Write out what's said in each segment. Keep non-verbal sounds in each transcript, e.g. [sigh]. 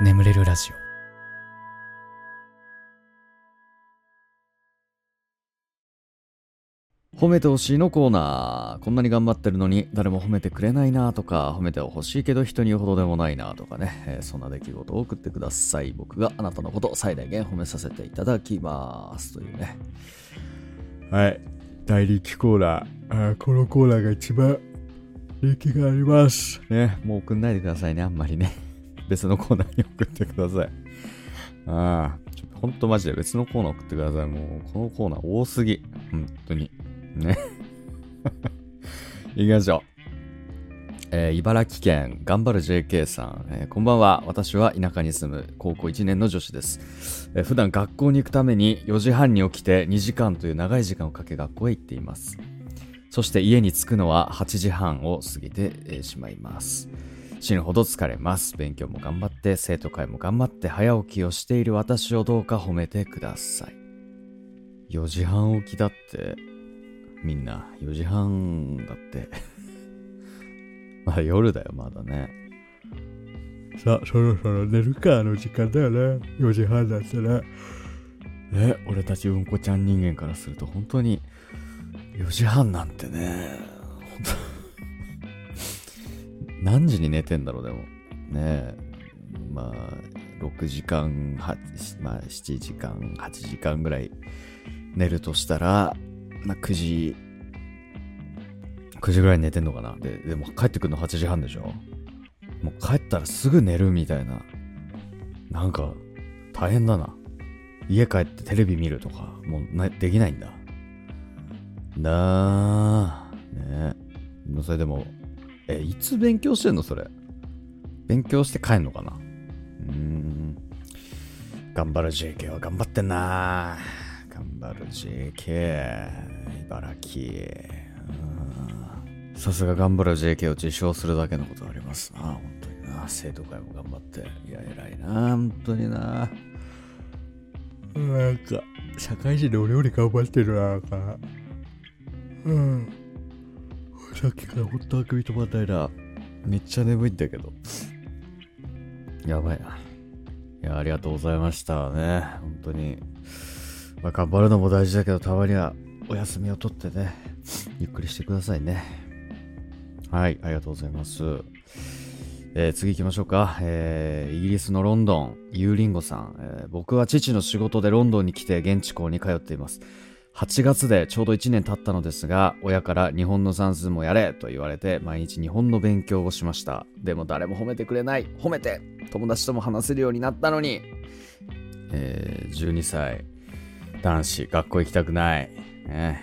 眠れるラジオ褒めてほしいのコーナー。こんなに頑張ってるのに誰も褒めてくれないなとか、褒めてほしいけど人に言うほどでもないなとかね、えーそんな出来事を送ってください。僕があなたのことを最大限褒めさせていただきます。というね。はい。大人気コーナー。あーこのコーナーが一番人気があります。ね、もう送んないでくださいね、あんまりね。別のコーナーに送ってください。ああ、ちょっとほんとマジで別のコーナー送ってください。もう、このコーナー多すぎ。本当に。ね。[laughs] 行きましょう。えー茨城県頑張る JK さん、えーこんばんは私は田舎に住む高校1年の女子です、えー普段学校に行くために4時半に起きて2時間という長い時間をかけ学校へ行っていますそして家に着くのは8時半を過ぎてえーしまいます。死ぬほど疲れます。勉強も頑張って、生徒会も頑張って早起きをしている私をどうか褒めてください。4時半起きだって、みんな4時半だって。[laughs] まだ夜だよ、まだね。さあ、そろそろ寝るかの時間だよね。4時半だったら。え、俺たちうんこちゃん人間からすると本当に4時半なんてね、本当何時に寝てんだろう、でも。ねえ。まあ、6時間、はまあ、7時間、8時間ぐらい寝るとしたら、まあ、9時、9時ぐらい寝てんのかな。で、でも帰ってくるの8時半でしょもう帰ったらすぐ寝るみたいな。なんか、大変だな。家帰ってテレビ見るとか、もうなできないんだ。だー。ねもうそれでも、え、いつ勉強してんのそれ？勉強して帰んのかな？うん。頑張る JK は頑張ってんな頑張る JK。茨城。さすが頑張る JK を自称するだけのことありますな。本当にな。生徒会も頑張って。いや、偉いな。本当にな。なんか、社会人で俺より頑張ってるな、なんか。うん。さっきからほんとあくび止まんないな。めっちゃ眠いんだけど。やばいな。いや、ありがとうございましたね。本当に。まあ、頑張るのも大事だけど、たまにはお休みを取ってね、ゆっくりしてくださいね。はい、ありがとうございます。えー次行きましょうか、えーイギリスのロンドン、ユーリンゴさん、えー僕は父の仕事でロンドンに来て現地校に通っています。8月でちょうど1年経ったのですが、親から日本の算数もやれと言われて毎日日本の勉強をしました。でも誰も褒めてくれない。褒めて友達とも話せるようになったのに。えー12歳、男子、学校行きたくない。ね、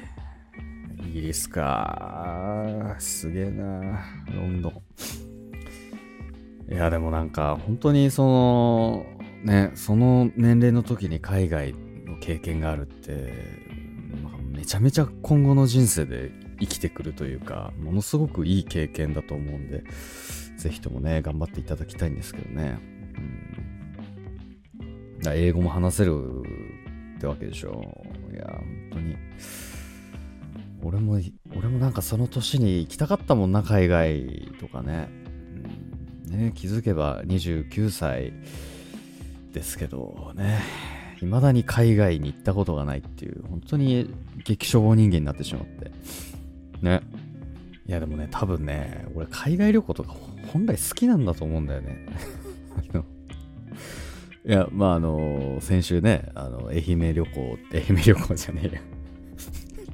イギリスか。すげえな。ロンドン。いや、でもなんか、本当にその、ね、その年齢の時に海外の経験があるって、めちゃめちゃ今後の人生で生きてくるというか、ものすごくいい経験だと思うんで、ぜひともね、頑張っていただきたいんですけどね。うん、だ英語も話せるってわけでしょ。いや、本当に。俺も、俺もなんかその年に行きたかったもんな、海外とかね。うんね気づけば29歳ですけどね。未だに海外に行ったことがないっていう、本当に激小人間になってしまって。ね。いやでもね、多分ね、俺海外旅行とか本来好きなんだと思うんだよね。[laughs] あのいや、まああの、先週ね、あの、愛媛旅行、愛媛旅行じゃねえや。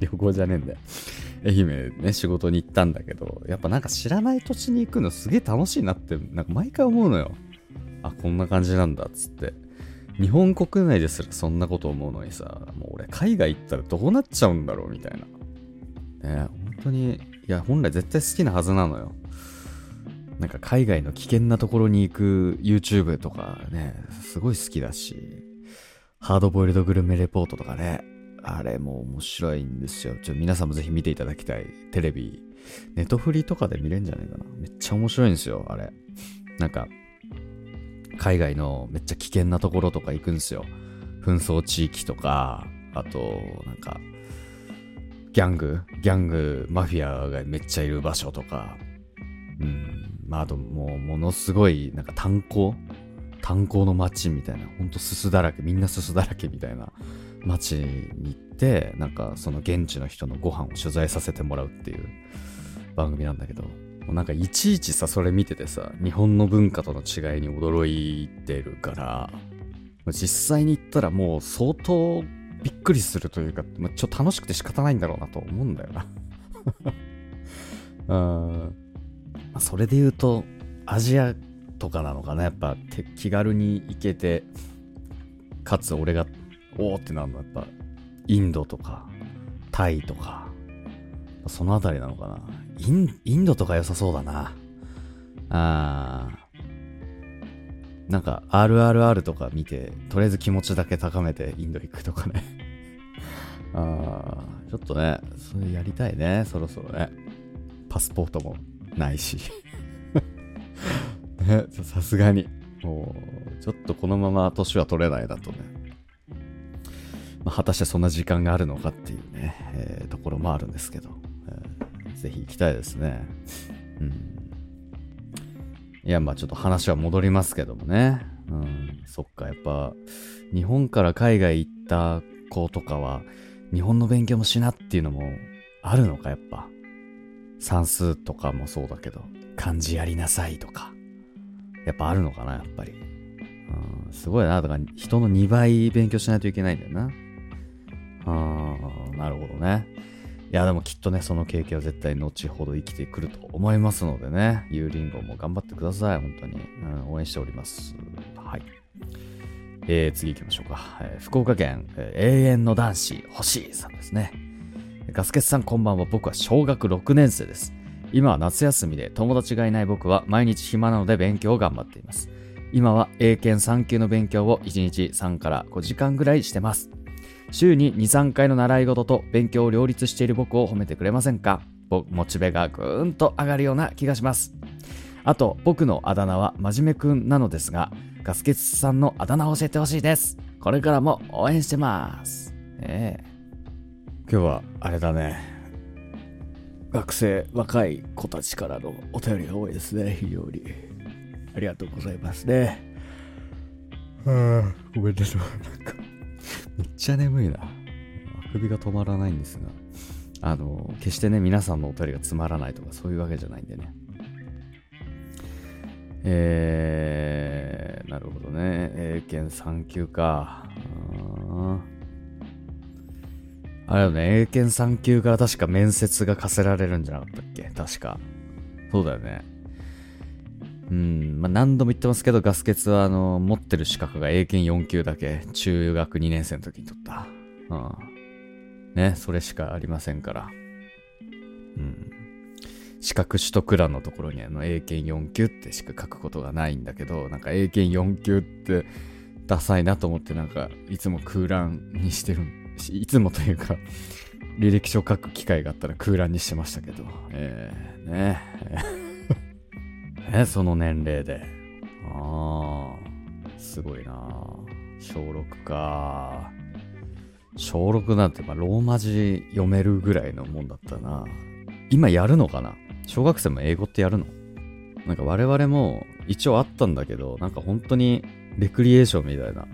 [laughs] 旅行じゃねえんだよ。愛媛ね、仕事に行ったんだけど、やっぱなんか知らない土地に行くのすげえ楽しいなって、なんか毎回思うのよ。あ、こんな感じなんだっつって。日本国内ですらそんなこと思うのにさ、もう俺海外行ったらどうなっちゃうんだろうみたいな。ね、本当に、いや、本来絶対好きなはずなのよ。なんか海外の危険なところに行く YouTube とかね、すごい好きだし、ハードボイルドグルメレポートとかね、あれも面白いんですよ。ちょ、皆さんもぜひ見ていただきたい。テレビ、ネトフリとかで見れんじゃないかな。めっちゃ面白いんですよ、あれ。なんか、海外のめっちゃ危険なところとか行くんですよ。紛争地域とか、あと、なんか、ギャング、ギャング、マフィアがめっちゃいる場所とか、うん、まあ、あともう、ものすごい、なんか炭鉱？炭鉱の街みたいな、ほんとすすだらけ、みんなすすだらけみたいな。街に行って、なんかその現地の人のご飯を取材させてもらうっていう番組なんだけど、もうなんかいちいちさ、それ見ててさ、日本の文化との違いに驚いてるから、実際に行ったらもう相当びっくりするというか、まあちょっと楽しくて仕方ないんだろうなと思うんだよな。[laughs] うん。まあ、それで言うと、アジアとかなのかな、やっぱ気軽に行けて、かつ俺が、おおってなるのはやっぱ、インドとか、タイとか、そのあたりなのかな。インインドとか良さそうだな。あー。なんか RRR とか見て、とりあえず気持ちだけ高めてインド行くとかね [laughs] あー、ちょっとね、それやりたいね、そろそろね。パスポートもないし [laughs] ね、さすがに。もう、ちょっとこのまま年は取れないだとね。まあ、果たしてそんな時間があるのかっていうね、えー、ところもあるんですけど、ぜひ行きたいですね。うん。いや、まあちょっと話は戻りますけどもね。うん、そっか、やっぱ、日本から海外行った子とかは、日本の勉強もしなっていうのもあるのか、やっぱ。算数とかもそうだけど、漢字やりなさいとか、やっぱあるのかな、やっぱり。うん、すごいな。だから人の2倍勉強しないといけないんだよな。あー、なるほどね。いや、でもきっとね、その経験は絶対後ほど生きてくると思いますのでね、ゆうりんごも頑張ってください、本当に。うん、応援しております。はい。えー、次行きましょうか。えー、福岡県、えー、永遠の男子、星さんですね。ガスケツさんこんばんは。僕は小学6年生です。今は夏休みで友達がいない僕は毎日暇なので勉強を頑張っています。今は英検3級の勉強を1日3から5時間ぐらいしてます。週に2、3回の習い事と勉強を両立している僕を褒めてくれませんか？モチベがぐーんと上がるような気がします。あと、僕のあだ名は真面目くんなのですが、ガスケツさんのあだ名を教えてほしいです。これからも応援してます。ええ。今日はあれだね。学生若い子たちからのお便りが多いですね。非常に。ありがとうございますね。ああごめんなさい。なんかめっちゃ眠いな。あくびが止まらないんですが。あの決してね皆さんのお便りがつまらないとかそういうわけじゃないんでね。えー、なるほどね。英検3級か。あれよね、英検3級から確か面接が課せられるんじゃなかったっけ？確か。そうだよね。うん、まあ、何度も言ってますけど、ガス欠は、あの、持ってる資格が英検4級だけ、中学2年生の時に取った。うん。ね、それしかありませんから。うん。資格取得欄のところにあの、英検4級ってしか書くことがないんだけど、なんか英検4級って、ダサいなと思ってなんか、いつも空欄にしてるいつもというか、[laughs] 履歴書書く機会があったら空欄にしてましたけど、えー、ねえ、その年齢で。ああ、すごいな小6か。小6なんて、まあ、ローマ字読めるぐらいのもんだったな。今やるのかな？小学生も英語ってやるの？なんか我々も一応あったんだけど、なんか本当にレクリエーションみたいな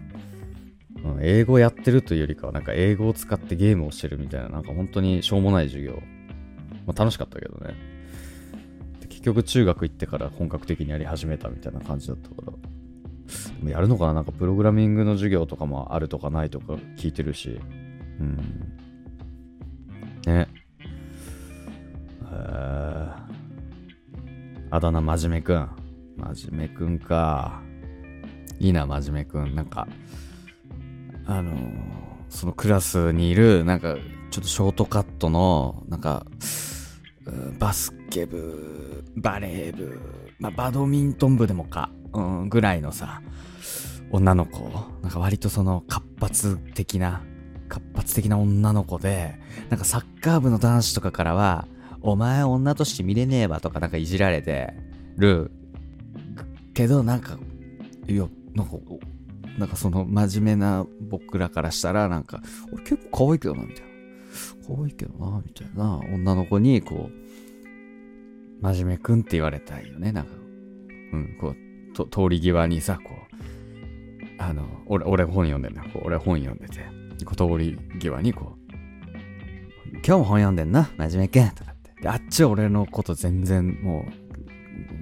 うん、英語やってるというよりかは、なんか英語を使ってゲームをしてるみたいな、なんか本当にしょうもない授業。まあ楽しかったけどね。結局中学行ってから本格的にやり始めたみたいな感じだったから。やるのかな？なんかプログラミングの授業とかもあるとかないとか聞いてるし。うん。ね。え、あだ名真面目くん。真面目くんか。いいな、真面目くん。なんか、あのそのクラスにいる、なんか、ちょっとショートカットの、なんか、バスケ部、バレー部、まあ、バドミントン部でもか、うん、ぐらいのさ、女の子、なんか割とその活発的な、活発的な女の子で、なんかサッカー部の男子とかからは、お前女として見れねえわとかなんかいじられてるけど、なんか、いや、なんか、なんかその真面目な僕らからしたらなんか、俺結構可愛いけどな、みたいな。可愛いけどな、みたいな女の子にこう、真面目くんって言われたいよね、なんか。うん、こう、と通り際にさ、こう、あの、俺、俺本読んでんだよ。こう俺本読んでて、こう通り際にこう、今日も本読んでんな、真面目けんとかって。で、あっちは俺のこと全然もう、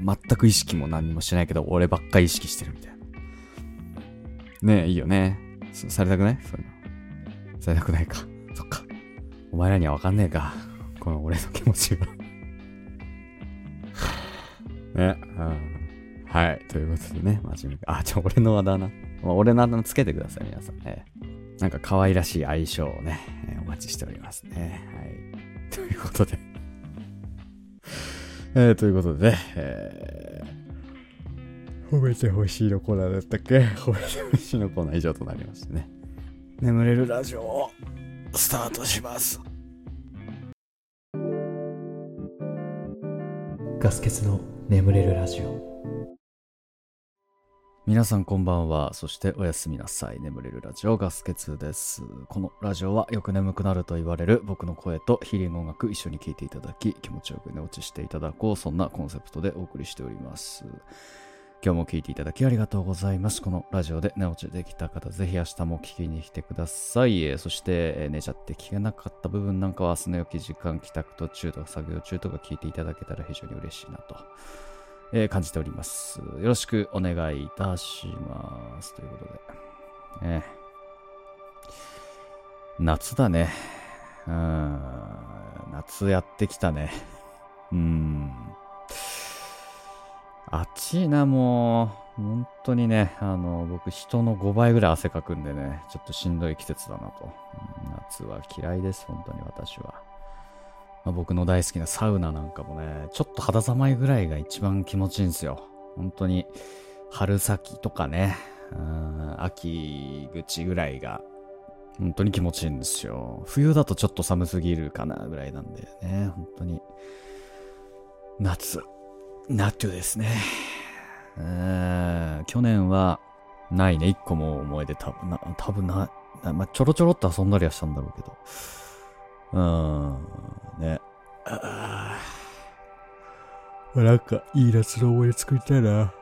全く意識も何もしないけど、俺ばっか意識してるみたいな。ねえ、いいよね。されたくない？そういうの。されたくないか。そっか。お前らにはわかんねえか。この俺の気持ちが。ね、うん。はい。ということでね、真面目あ、じゃあ俺のあだ名。俺のあだ名つけてください、皆さん。えなんか可愛らしい相性をね、えーお待ちしておりますね。はい。[laughs] ということで。[laughs] えー、ということで、えー、褒めてほしいのコーナーだったっけ？[laughs] 褒めてほしいのコーナー以上となりましてね。眠れるラジオをスタートします。ガス欠の眠れるラジオ皆さんこんばんは。そしておやすみなさい。眠れるラジオガスケツです。このラジオはよく眠くなると言われる僕の声とヒーリング音楽一緒に聴いていただき気持ちよく寝落ちしていただこう。そんなコンセプトでお送りしております。今日も聴いていただきありがとうございます。このラジオで寝落ちできた方、ぜひ明日も聞きに来てください。えそして、えー寝ちゃって聞けなかった部分なんかは明日の良き時間、帰宅途中とか作業中とか聞いていただけたら非常に嬉しいなと。えー感じております。よろしくお願いいたします。ということで。ね、夏だね。うん。夏やってきたね。うん。暑いな、もう。本当にね、あの、僕人の5倍ぐらい汗かくんでね、ちょっとしんどい季節だなと。夏は嫌いです、本当に私は。まあ、僕の大好きなサウナなんかもね、ちょっと肌寒いぐらいが一番気持ちいいんですよ。本当に、春先とかね、うん秋口ぐらいが、本当に気持ちいいんですよ。冬だとちょっと寒すぎるかなぐらいなんでね、本当に、夏、夏ですね。うん去年は、ないね、一個も思い出多分な、多分な、なまあ、ちょろちょろっと遊んだりはしたんだろうけど。うーん、ね。あなんかいい夏の思い出作りたいな。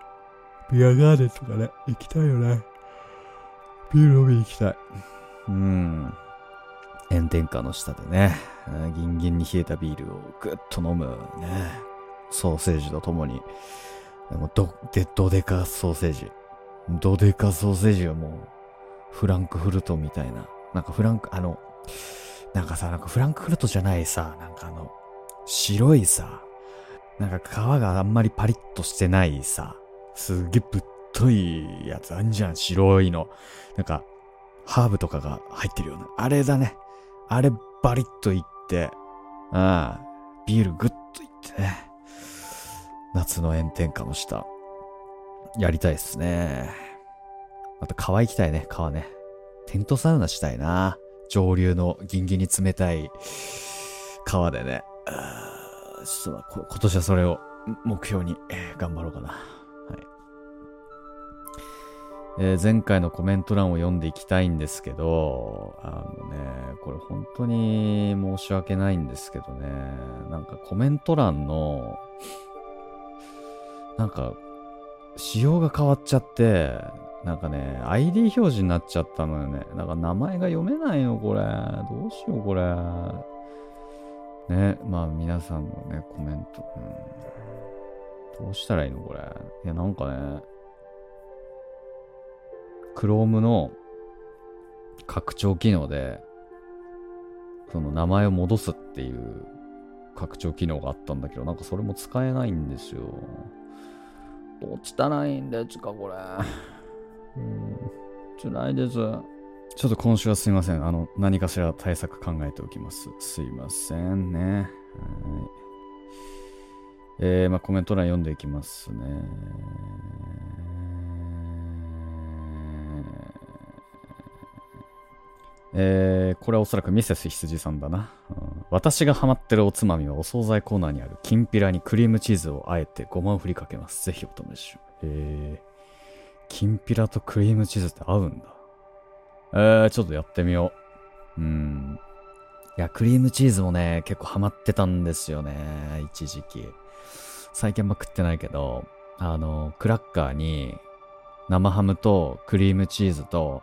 ビアガーデンとかね、行きたいよね。ビール飲みに行きたい。ーうん。炎天下の下でね、うんギンギンに冷えたビールをぐっと飲むね。ソーセージとともに。でもど、で、どでかソーセージ。どでかソーセージがもう、フランクフルトみたいな。なんかフランク、あの、なんかさ、なんかフランクフルトじゃないさ、なんかあの、白いさ、なんか皮があんまりパリッとしてないさ、すげえぶっといやつあんじゃん、白いの。なんか、ハーブとかが入ってるような。あれだね。あれバリッといって、ああ、ビールグッといってね。夏の炎天下の下、やりたいっすね。また川行きたいね、川ね。テントサウナしたいな。上流のギンギンに冷たい川でね。ちょっと今年はそれを目標に、頑張ろうかな。はい。えー前回のコメント欄を読んでいきたいんですけど、あのね、これ本当に申し訳ないんですけどね、なんかコメント欄の、なんか、仕様が変わっちゃって、なんかね、ID 表示になっちゃったのよね。なんか名前が読めないの、これ。どうしよう、これ。ね、まあ皆さんのね、コメント。うん、どうしたらいいの、これ。いや、なんかね、Chrome の拡張機能で、その名前を戻すっていう拡張機能があったんだけど、なんかそれも使えないんですよ。どう汚いんですか、これ。うん、辛いです。ちょっと今週はすいません。あの、何かしら対策考えておきます。すいませんね。はい。えー、まあコメント欄読んでいきますね。えー、これはおそらくミセス羊さんだな、うん私がハマってるおつまみはお惣菜コーナーにあるきんぴらにクリームチーズをあえてごまを振りかけます。ぜひお試しを。へえ、きんぴらとクリームチーズって合うんだ。えー、ちょっとやってみよう。うん。いや、クリームチーズもね、結構ハマってたんですよね。一時期。最近あんま食ってないけど、あの、クラッカーに、生ハムとクリームチーズと、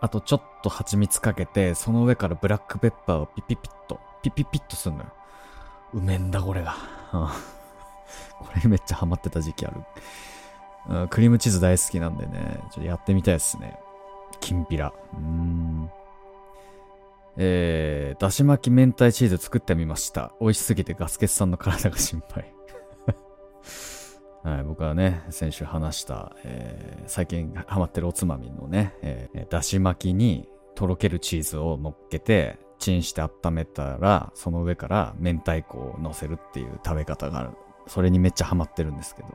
あとちょっと蜂蜜かけて、その上からブラックペッパーをピピピッと、ピピピッとすんのよ。うめんだ、これが。[laughs] これめっちゃハマってた時期ある。うんクリームチーズ大好きなんでね、ちょっとやってみたいですね。きんぴら。うん。えー、だし巻き明太チーズ作ってみました。美味しすぎてガスケツさんの体が心配。[laughs] はい、僕はね、先週話した、えー最近ハマってるおつまみのね、えーだし巻きにとろけるチーズを乗っけて、チンして温めたら、その上から明太子を乗せるっていう食べ方がある。それにめっちゃハマってるんですけど。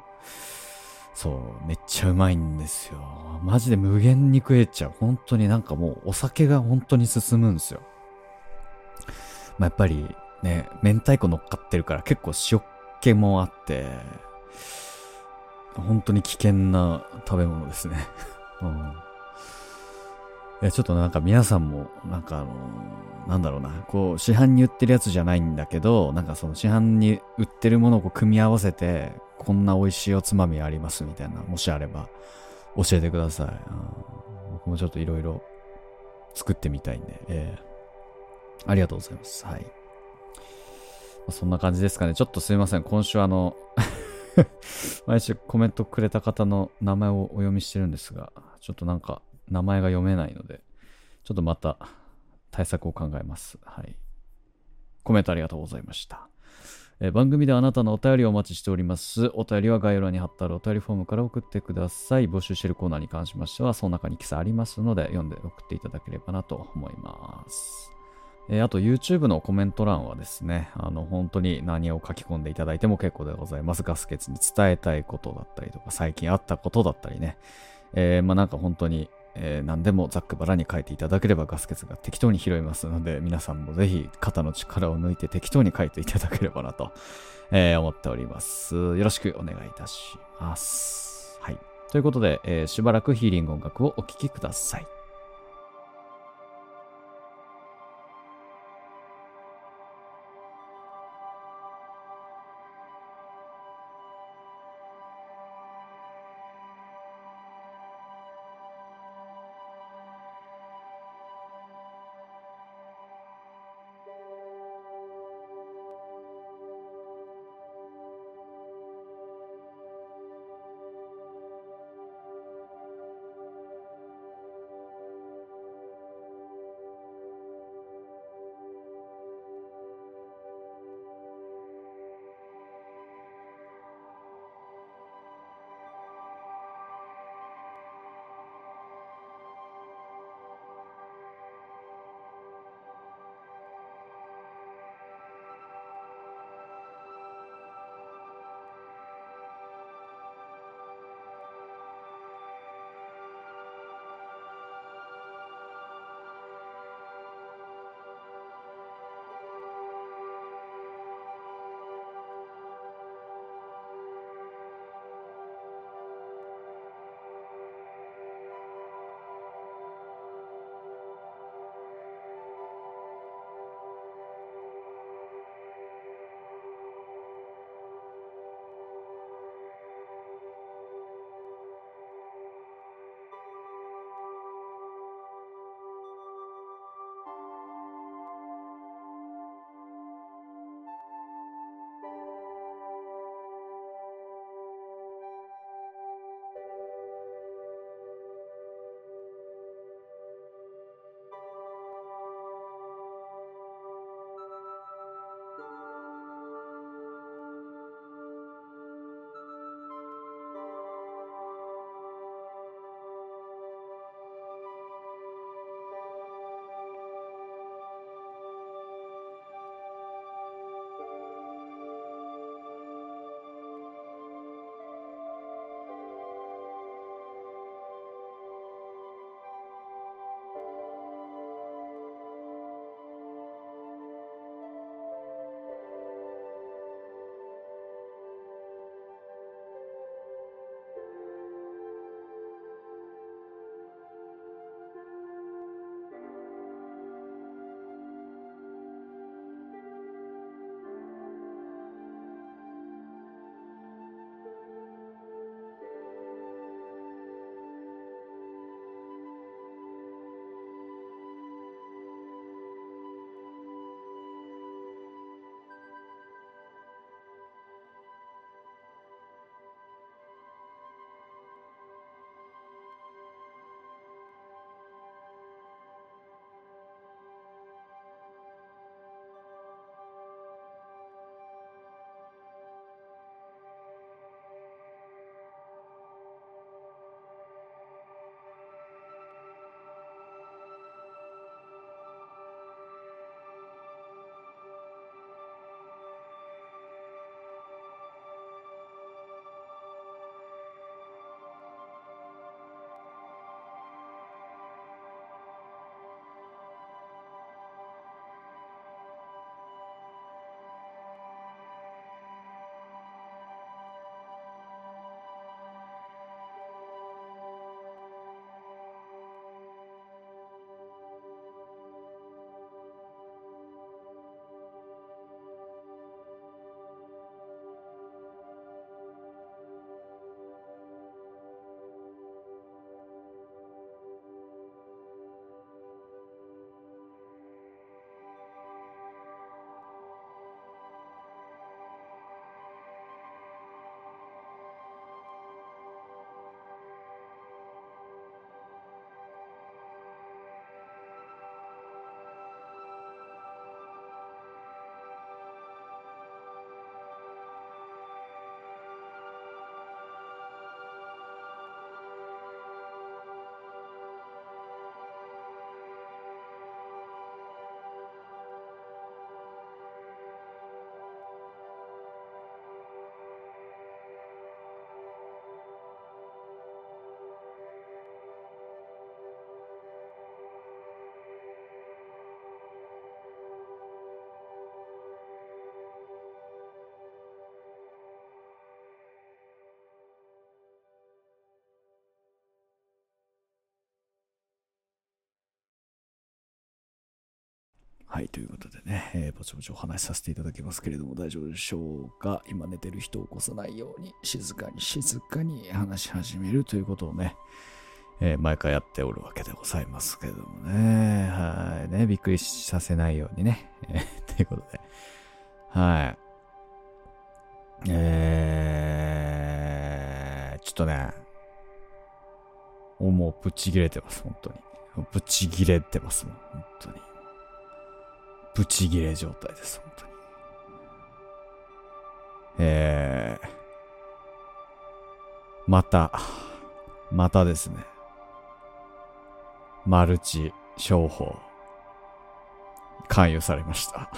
そう、めっちゃうまいんですよ。マジで無限に食えちゃう。本当になんかもうお酒が本当に進むんですよ。まあ、やっぱりね、明太子乗っかってるから結構塩気もあって、本当に危険な食べ物ですね。[laughs] うん。いや、ちょっとなんか皆さんも、なんかあのなんだろうな、こう、市販に売ってるやつじゃないんだけど、なんかその市販に売ってるものをこう組み合わせて、こんな美味しいおつまみありますみたいな、もしあれば、教えてください。うん僕もちょっといろいろ作ってみたいんで、ええありがとうございます。はい。そんな感じですかね。ちょっとすいません。今週あの、[laughs] 毎週コメントくれた方の名前をお読みしてるんですが、ちょっとなんか名前が読めないので、ちょっとまた対策を考えます。はい。コメントありがとうございました。え番組ではあなたのお便りをお待ちしております。お便りは概要欄に貼ってあるお便りフォームから送ってください。募集しているコーナーに関しましては、その中に記載ありますので、読んで送っていただければなと思います。えーあと YouTube のコメント欄はですね、あの本当に何を書き込んでいただいても結構でございます。ガスケツに伝えたいことだったりとか、最近あったことだったりね、えーまあなんか本当に、えー何でもざっくばらに書いていただければガスケツが適当に拾いますので、皆さんもぜひ肩の力を抜いて適当に書いていただければなと、[laughs] えー思っております。よろしくお願いいたします。はい。ということで、えーしばらくヒーリング音楽をお聴きください。はい、ということでね、えー、ぼちぼちお話しさせていただきますけれども大丈夫でしょうか今寝てる人を起こさないように静かに静かに話し始めるということをね、えー、毎回やっておるわけでございますけれどもね。はい。ね、びっくりさせないようにね。[laughs] ということで。はい。えー、ちょっとね、もうぶち切れてます、本当に。ぶち切れてますもん、本当に。ブチギレ状態です、本当に。えー、また、またですね。マルチ商法、勧誘されました。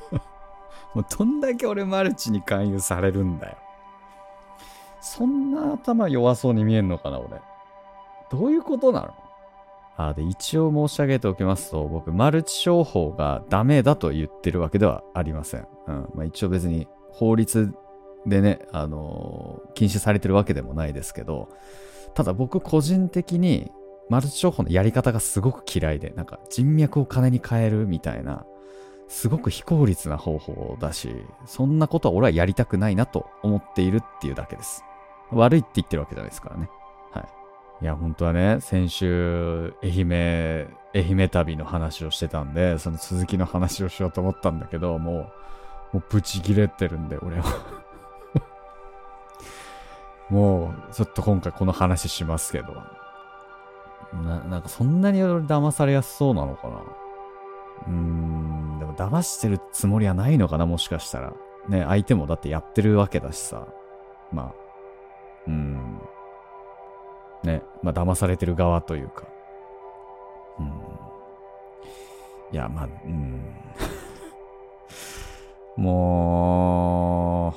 [laughs] もうどんだけ俺マルチに勧誘されるんだよ。そんな頭弱そうに見えんのかな、俺。どういうことなの？あで一応申し上げておきますと、僕、マルチ商法がダメだと言ってるわけではありません。うんまあ、一応別に法律でね、あのー、禁止されてるわけでもないですけど、ただ僕個人的にマルチ商法のやり方がすごく嫌いで、なんか人脈を金に変えるみたいな、すごく非効率な方法だし、そんなことは俺はやりたくないなと思っているっていうだけです。悪いって言ってるわけじゃないですからね。いや、本当はね、先週、愛媛、愛媛旅の話をしてたんで、その続きの話をしようと思ったんだけど、もう、もうブチ切れてるんで、俺は [laughs] もう、ちょっと今回この話しますけど。な、なんかそんなに俺騙されやすそうなのかなうーん、でも騙してるつもりはないのかな、もしかしたら。ね、相手もだってやってるわけだしさ。まあ、うーん。ね、まあ、騙されてる側というか。うん。いや、まあ、うん。[laughs] も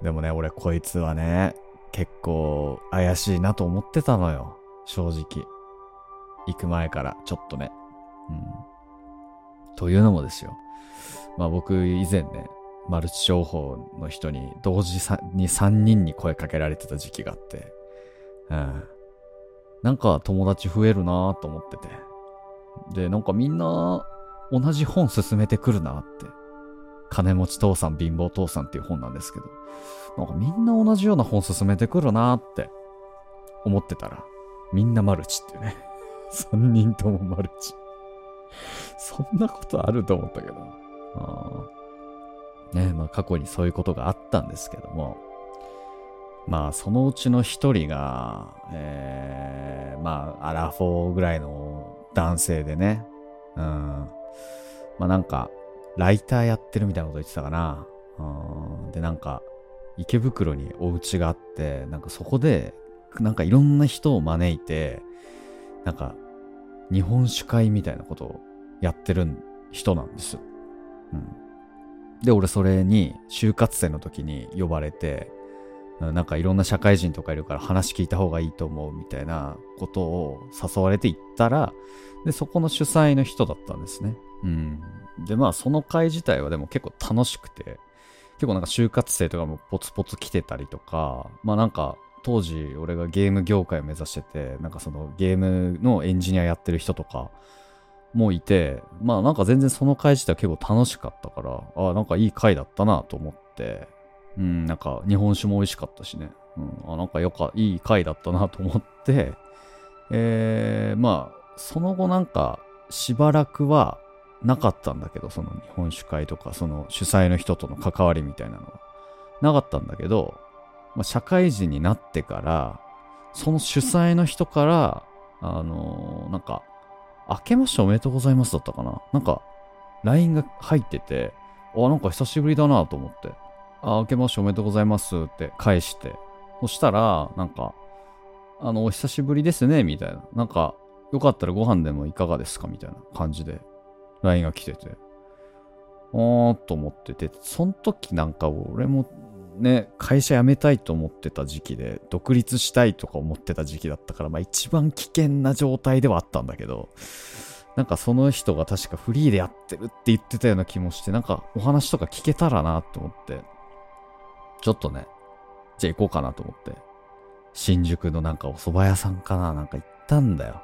う、でもね、俺こいつはね、結構怪しいなと思ってたのよ。正直。行く前から、ちょっとね。うん。というのもですよ。まあ僕以前ね、マルチ商法の人に同時に3人に声かけられてた時期があって、うん。なんか友達増えるなと思ってて。で、なんかみんな同じ本進めてくるなって。金持ち父さん、貧乏父さんっていう本なんですけど。なんかみんな同じような本進めてくるなって思ってたら、みんなマルチっていうね。[laughs] 3人ともマルチ。そんなことあると思ったけど。あねまあ過去にそういうことがあったんですけども。まあ、そのうちの一人が、えー、まあ、アラフォーぐらいの男性でね、うん。まあなんか、ライターやってるみたいなこと言ってたかな。うん、で、なんか、池袋にお家があって、なんかそこで、なんかいろんな人を招いて、なんか、日本酒会みたいなことをやってる人なんです。うん。で、俺それに、就活生の時に呼ばれて、なんかいろんな社会人とかいるから話聞いた方がいいと思うみたいなことを誘われて行ったら、で、そこの主催の人だったんですね。うん。で、まあその会自体はでも結構楽しくて、結構なんか就活生とかもポツポツ来てたりとか、まあなんか当時俺がゲーム業界を目指してて、なんかそのゲームのエンジニアやってる人とかもいて、まあなんか全然その会自体結構楽しかったから、ああ、なんかいい会だったなと思って、うん、なんか日本酒も美味しかったしね。うん、あ、なんかよか、いい回だったなと思って、えー、まあ、その後なんか、しばらくはなかったんだけど、その日本酒会とか、その主催の人との関わりみたいなのは。なかったんだけど、まあ、社会人になってから、その主催の人から、あのー、なんか、明けましておめでとうございますだったかな。なんか、LINE が入ってて、あ、なんか久しぶりだなと思って。あ、明けましておめでとうございます。って返して、そしたら、なんか、あの、お久しぶりですね、みたいな。なんか、よかったらご飯でもいかがですか？みたいな感じで、LINE が来てて、おーと思って。て、その時なんか俺もね、会社辞めたいと思ってた時期で、独立したいとか思ってた時期だったから、まあ一番危険な状態ではあったんだけど、なんかその人が確かフリーでやってるって言ってたような気もして、なんかお話とか聞けたらなって思って、ちょっとね、じゃあ行こうかなと思って、新宿のなんかお蕎麦屋さんかななんか行ったんだよ。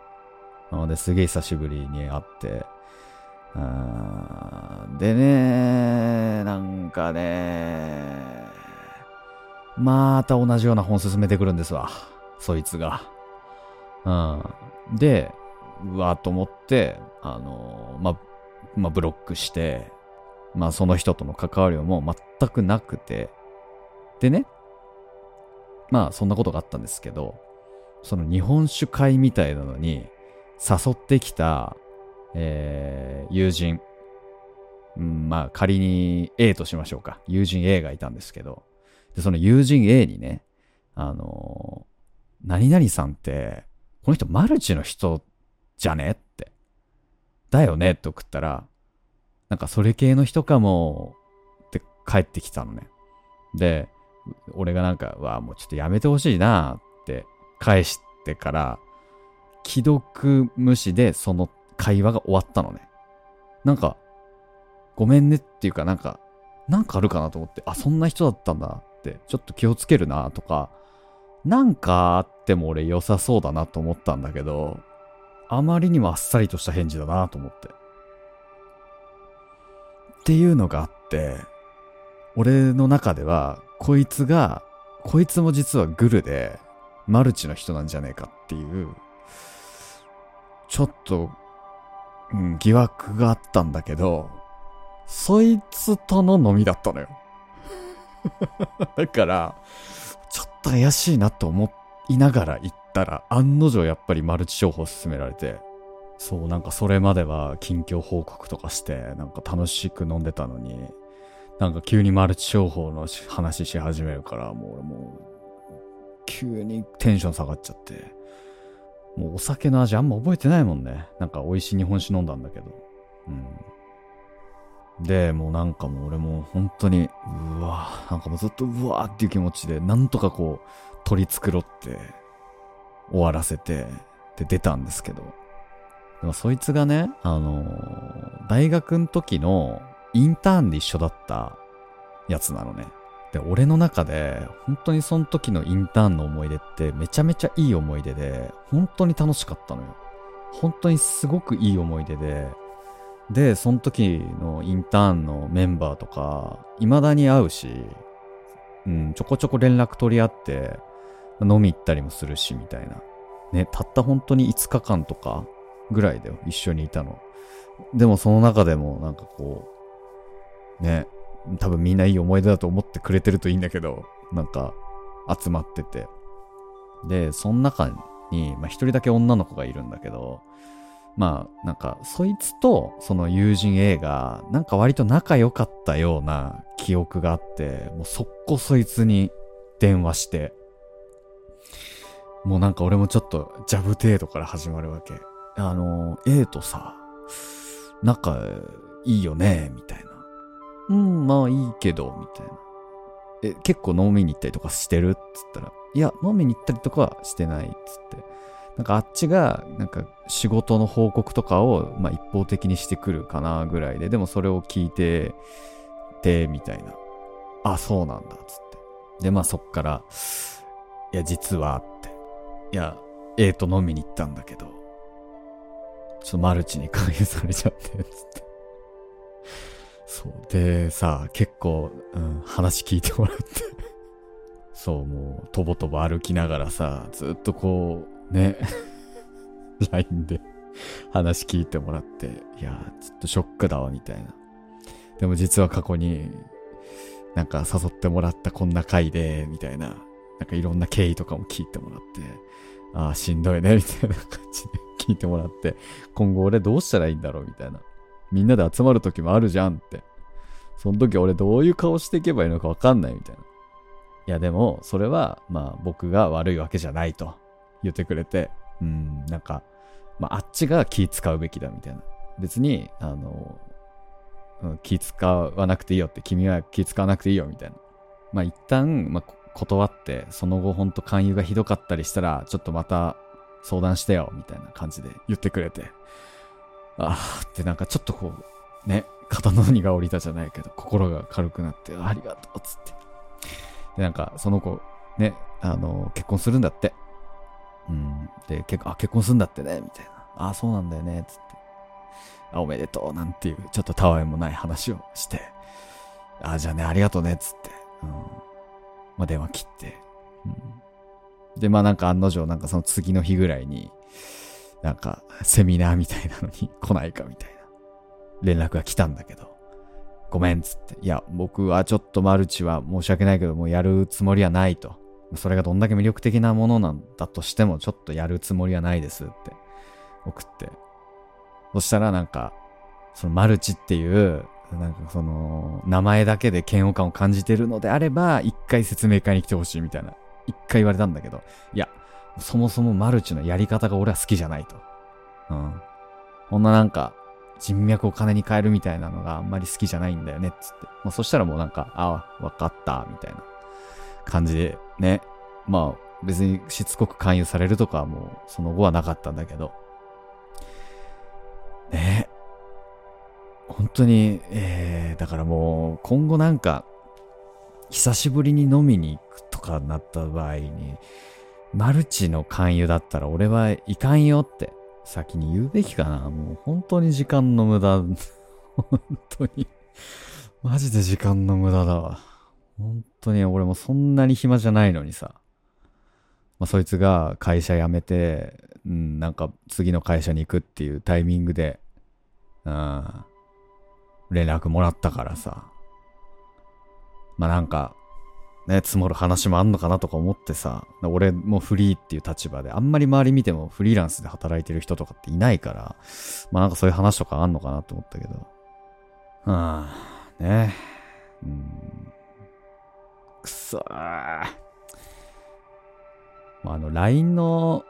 なので、すげえ久しぶりに会って、でね、なんかね、また同じような本進めてくるんですわ。そいつが。うん。で、うわーと思って、あのまあ、ま、ブロックして、まあ、その人との関わりはもう全くなくて、でね、まあ、そんなことがあったんですけど、その日本酒会みたいなのに誘ってきた、えー友人、うん、まあ仮に A としましょうか。友人 A がいたんですけど、で、その友人 A にね、あのー何々さんって、この人マルチの人じゃねって。だよねって送ったら、なんかそれ系の人かもって帰ってきたのね。で、俺がなんか、わあ、もうちょっとやめてほしいなって返してから、既読無視でその会話が終わったのね。なんか、ごめんねっていうかなんか、なんかあるかなと思って、あ、そんな人だったんだって、ちょっと気をつけるなとか、なんかあっても俺良さそうだなと思ったんだけど、あまりにもあっさりとした返事だなと思って。っていうのがあって、俺の中では、こいつが、こいつも実はグルで、マルチの人なんじゃねえかっていう、ちょっと、うん、疑惑があったんだけど、そいつとの飲みだったのよ。[laughs] だから、ちょっと怪しいなと思いながら行ったら、案の定やっぱりマルチ商法を勧められて、そう、なんかそれまでは近況報告とかして、なんか楽しく飲んでたのに、なんか急にマルチ商法の話し始めるから、もう俺もう、急にテンション下がっちゃって、もうお酒の味あんま覚えてないもんね。なんか美味しい日本酒飲んだんだけど。うん。で、もうなんかもう俺も本当に、うわなんかもうずっとうわーっていう気持ちで、なんとかこう、取り繕って、終わらせて、で出たんですけど。でもそいつがね、あのー大学の時のインターンで一緒だったやつなのね。で、俺の中で、本当にその時のインターンの思い出ってめちゃめちゃいい思い出で、本当に楽しかったのよ。本当にすごくいい思い出で、で、その時のインターンのメンバーとか、未だに会うし、うん、ちょこちょこ連絡取り合って、飲み行ったりもするし、みたいな。ね、たった本当に5日間とかぐらいだよ、一緒にいたの。でもその中でもなんかこう、ね、多分みんないい思い出だと思ってくれてるといいんだけど、なんか集まってて。で、その中に、まあ一人だけ女の子がいるんだけど、まあなんかそいつとその友人 A がなんか割と仲良かったような記憶があって、もう速攻そいつに電話して、もうなんか俺もちょっとジャブ程度から始まるわけ。あの、A とさ、仲いいよね、みたいな。うん、まあいいけど、みたいな。え、結構飲みに行ったりとかしてる？っつったら、いや、飲みに行ったりとかはしてない、っつって。なんかあっちが、なんか仕事の報告とかを、まあ一方的にしてくるかな、ぐらいで、でもそれを聞いて、て、みたいな。あ、そうなんだ、つって。で、まあそっから、いや、実は、って。いや、A と飲みに行ったんだけど、ちょっとマルチに勧誘されちゃって、つって。そう。で、さ、結構、うん、話聞いてもらって。[laughs] そう、もう、とぼとぼ歩きながらさ、ずっとこう、ね、[laughs] LINE で話聞いてもらって、いや、ちょっとショックだわ、みたいな。でも実は過去に、なんか誘ってもらったこんな回で、みたいな、なんかいろんな経緯とかも聞いてもらって、ああ、しんどいね、みたいな感じで聞いてもらって、今後俺どうしたらいいんだろう、みたいな。みんなで集まる時もあるじゃんって。その時俺どういう顔していけばいいのかわかんないみたいな。いやでも、それは、まあ僕が悪いわけじゃないと言ってくれて、うん、なんか、まああっちが気使うべきだみたいな。別に、あの、気使わなくていいよって、君は気使わなくていいよみたいな。まあ一旦、まあ断って、その後ほんと勧誘がひどかったりしたら、ちょっとまた相談してよみたいな感じで言ってくれて。あーってなんかちょっとこう、ね、肩の荷が下りたじゃないけど、心が軽くなって、ありがとうっつって。で、なんか、その子、ね、あの、結婚するんだって。うん。で、結あ、結婚するんだってね、みたいな。ああ、そうなんだよね、つって。あ、おめでとうなんていう、ちょっとたわいもない話をして、あ、じゃあね、ありがとうね、つって。うん。まあ、電話切って。うん。で、まあなんか案の定、なんかその次の日ぐらいに、なんか、セミナーみたいなのに来ないかみたいな、連絡が来たんだけど、ごめんっ、つって。いや、僕はちょっとマルチは申し訳ないけど、もうやるつもりはないと。それがどんだけ魅力的なものなんだとしても、ちょっとやるつもりはないですって送って。そしたらなんか、そのマルチっていう、なんかその、名前だけで嫌悪感を感じてるのであれば、一回説明会に来てほしいみたいな、一回言われたんだけど、いや、そもそもマルチのやり方が俺は好きじゃないと。うん。こんななんか、人脈を金に変えるみたいなのがあんまり好きじゃないんだよね、っつって。まあ、そしたらもうなんか、ああ、わかった、みたいな感じで、ね。まあ、別にしつこく勧誘されるとかはもう、その後はなかったんだけど。ね本当に、えー、だからもう、今後なんか、久しぶりに飲みに行くとかなった場合に、マルチの勧誘だったら俺はいかんよって先に言うべきかな。もう本当に時間の無駄。[laughs] 本当に。マジで時間の無駄だわ。本当に俺もそんなに暇じゃないのにさ。まあ、そいつが会社辞めて、うん、なんか次の会社に行くっていうタイミングで、うん、連絡もらったからさ。まあなんか、ね、積もる話もあんのかなとか思ってさ、俺もフリーっていう立場で、あんまり周り見てもフリーランスで働いてる人とかっていないから、まあなんかそういう話とかあんのかなと思ったけど。はあ、ね。うん。くそー。まああの、LINE の、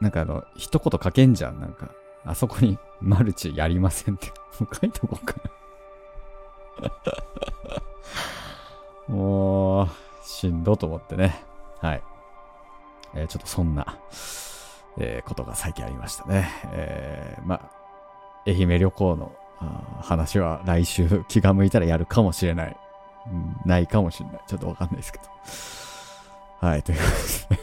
なんかあの、一言書けんじゃん。なんか、あそこに、マルチやりませんって。もう書いとこうかな。[laughs] もう、しんどと思ってね。はい。えーちょっとそんな、えーことが最近ありましたね。えーまあ、愛媛旅行の話は来週気が向いたらやるかもしれない。うん、ないかもしれない。ちょっとわかんないですけど。はい、ということで。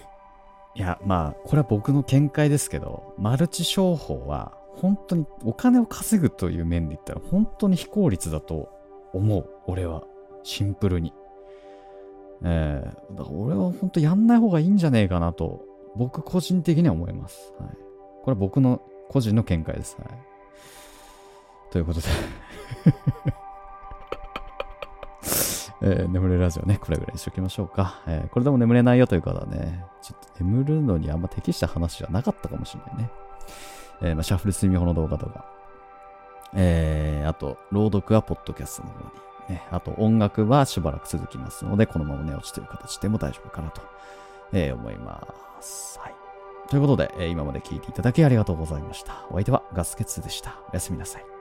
いや、まあ、これは僕の見解ですけど、マルチ商法は、本当にお金を稼ぐという面で言ったら、本当に非効率だと思う。俺は。シンプルに。えー、だから俺は本当やんない方がいいんじゃねえかなと、僕個人的には思います。はい。これ僕の個人の見解です。はい。ということで [laughs] えー眠れるラジオね、これぐらいにしときましょうか。えーこれでも眠れないよという方はね、ちょっと眠るのにあんま適した話じゃなかったかもしれないね。えーまあ、シャッフル睡眠法の動画とか、えーあと、朗読はポッドキャストの方に、ね、あと音楽はしばらく続きますので、このまま寝落ちという形でも大丈夫かなと、えー思います。はい。ということで、えー今まで聴いていただきありがとうございました。お相手はガスケツでした。おやすみなさい。